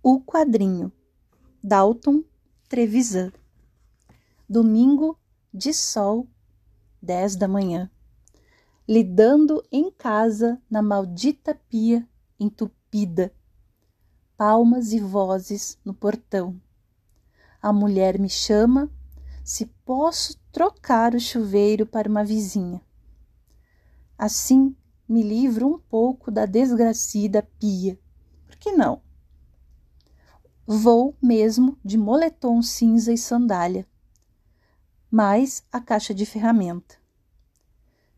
O quadrinho. Dalton Trevisan. Domingo de sol, dez da manhã. Lidando em casa na maldita pia entupida. Palmas e vozes no portão. A mulher me chama se posso trocar o chuveiro para uma vizinha. Assim me livro um pouco da desgracida pia. Por que não? Vou mesmo de moletom cinza e sandália, mais a caixa de ferramenta.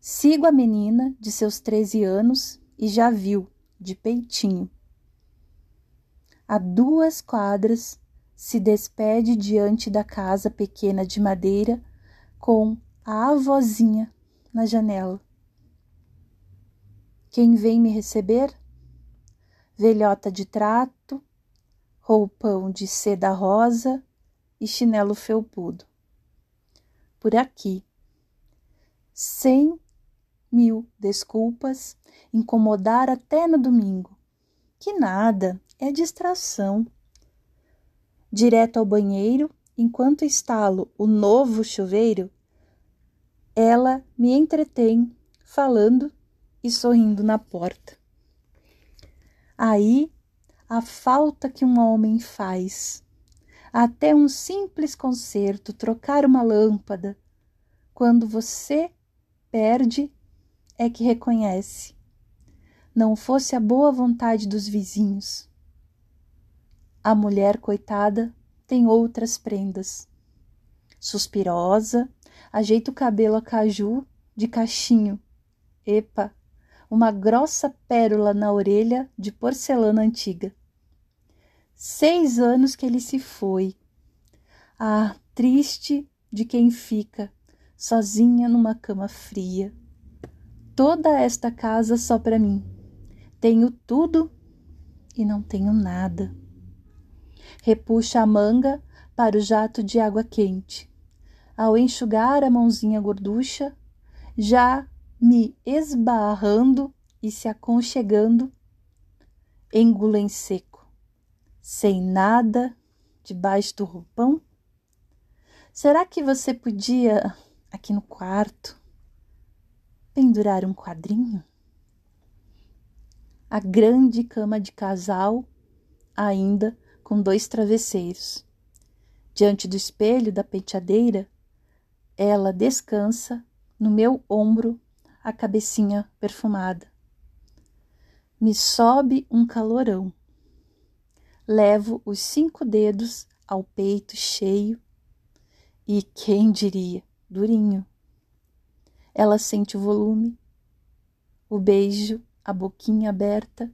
Sigo a menina de seus 13 anos e já viu, de peitinho. A duas quadras se despede diante da casa pequena de madeira com a avózinha na janela. Quem vem me receber? Velhota de trato, roupão de seda rosa e chinelo felpudo. Por aqui, cem mil desculpas, incomodar até no domingo. Que nada, é distração. Direto ao banheiro, enquanto instalo o novo chuveiro, ela me entretém falando e sorrindo na porta. Aí a falta que um homem faz. Até um simples conserto, trocar uma lâmpada. Quando você perde, é que reconhece. Não fosse a boa vontade dos vizinhos. A mulher coitada tem outras prendas. Suspirosa, ajeita o cabelo a caju de cachinho. Epa, uma grossa pérola na orelha de porcelana antiga. Seis anos que ele se foi. Ah, triste de quem fica sozinha numa cama fria. Toda esta casa só para mim. Tenho tudo e não tenho nada. Repuxa a manga para o jato de água quente. Ao enxugar a mãozinha gorducha, já me esbarrando e se aconchegando, engula em seco sem nada debaixo do roupão? Será que você podia, aqui no quarto, pendurar um quadrinho? A grande cama de casal, ainda com dois travesseiros. Diante do espelho da penteadeira, ela descansa no meu ombro a cabecinha perfumada. Me sobe um calorão levo os cinco dedos ao peito cheio e quem diria, durinho. Ela sente o volume, o beijo, a boquinha aberta,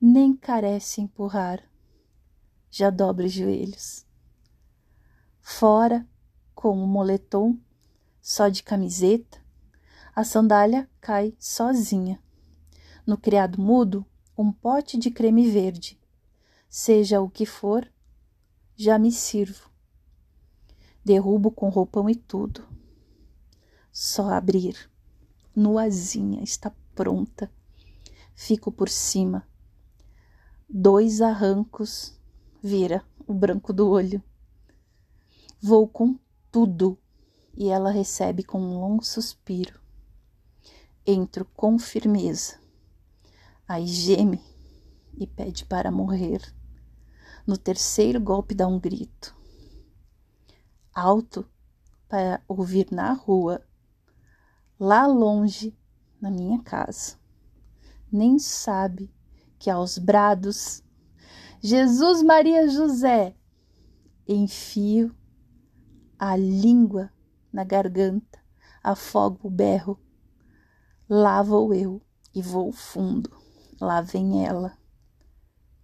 nem carece empurrar, já dobra os joelhos. Fora, com o moletom, só de camiseta, a sandália cai sozinha. No criado mudo, um pote de creme verde seja o que for, já me sirvo. Derrubo com roupão e tudo. Só abrir. Nuazinha está pronta. Fico por cima. Dois arrancos vira o branco do olho. Vou com tudo e ela recebe com um longo suspiro. Entro com firmeza. Aí geme e pede para morrer. No terceiro golpe dá um grito alto para ouvir na rua, lá longe, na minha casa. Nem sabe que aos brados, Jesus Maria José, enfio a língua na garganta, afogo o berro. Lá vou eu e vou fundo, lá vem ela.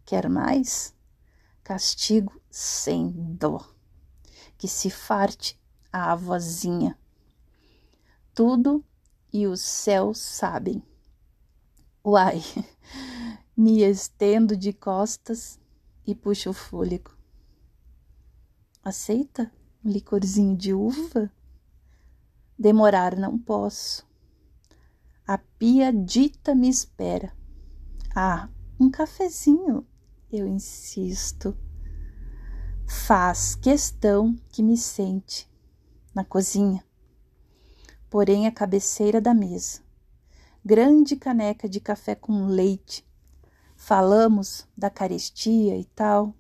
Quer mais? Castigo sem dó. Que se farte a avózinha. Tudo e os céus sabem. Uai, me estendo de costas e puxo o fôlego. Aceita um licorzinho de uva? Demorar não posso. A pia dita me espera. Ah, um cafezinho Eu insisto. Faz questão que me sente na cozinha, porém a cabeceira da mesa. Grande caneca de café com leite. Falamos da carestia e tal.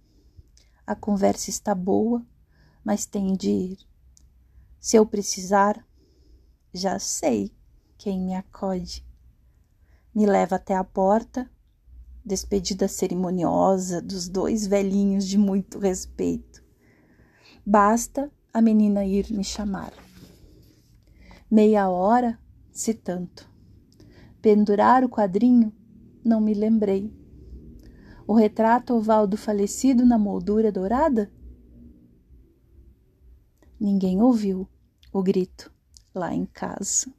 A conversa está boa, mas tenho de ir. Se eu precisar, já sei quem me acode. Me leva até a porta, despedida cerimoniosa dos dois velhinhos de muito respeito. Basta a menina ir me chamar. Meia hora, se tanto. Pendurar o quadrinho, não me lembrei. O retrato oval do falecido na moldura dourada? Ninguém ouviu o grito lá em casa.